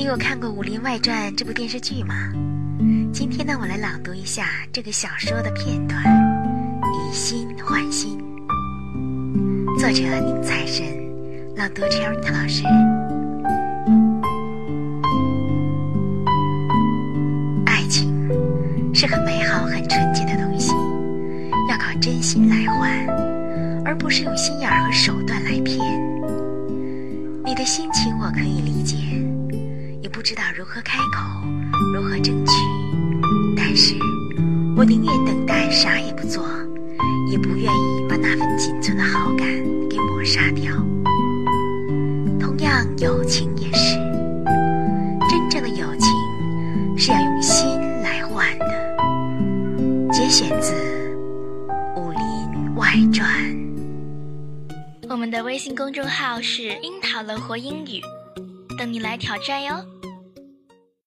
你有看过《武林外传》这部电视剧吗？今天呢，我来朗读一下这个小说的片段，以心换心。作者宁财神，朗读 Cherry 老师。爱情是很美好、很纯洁的东西，要靠真心来换，而不是用心眼儿和手段来骗。你的心情我可以理解，不知道如何开口，如何争取。但是，我宁愿等待，啥也不做，也不愿意把那份仅存的好感给抹杀掉。同样，友情也是，真正的友情是要用心来换的。节选自《武林外传》。我们的微信公众号是“樱桃乐活英语”，等你来挑战哟。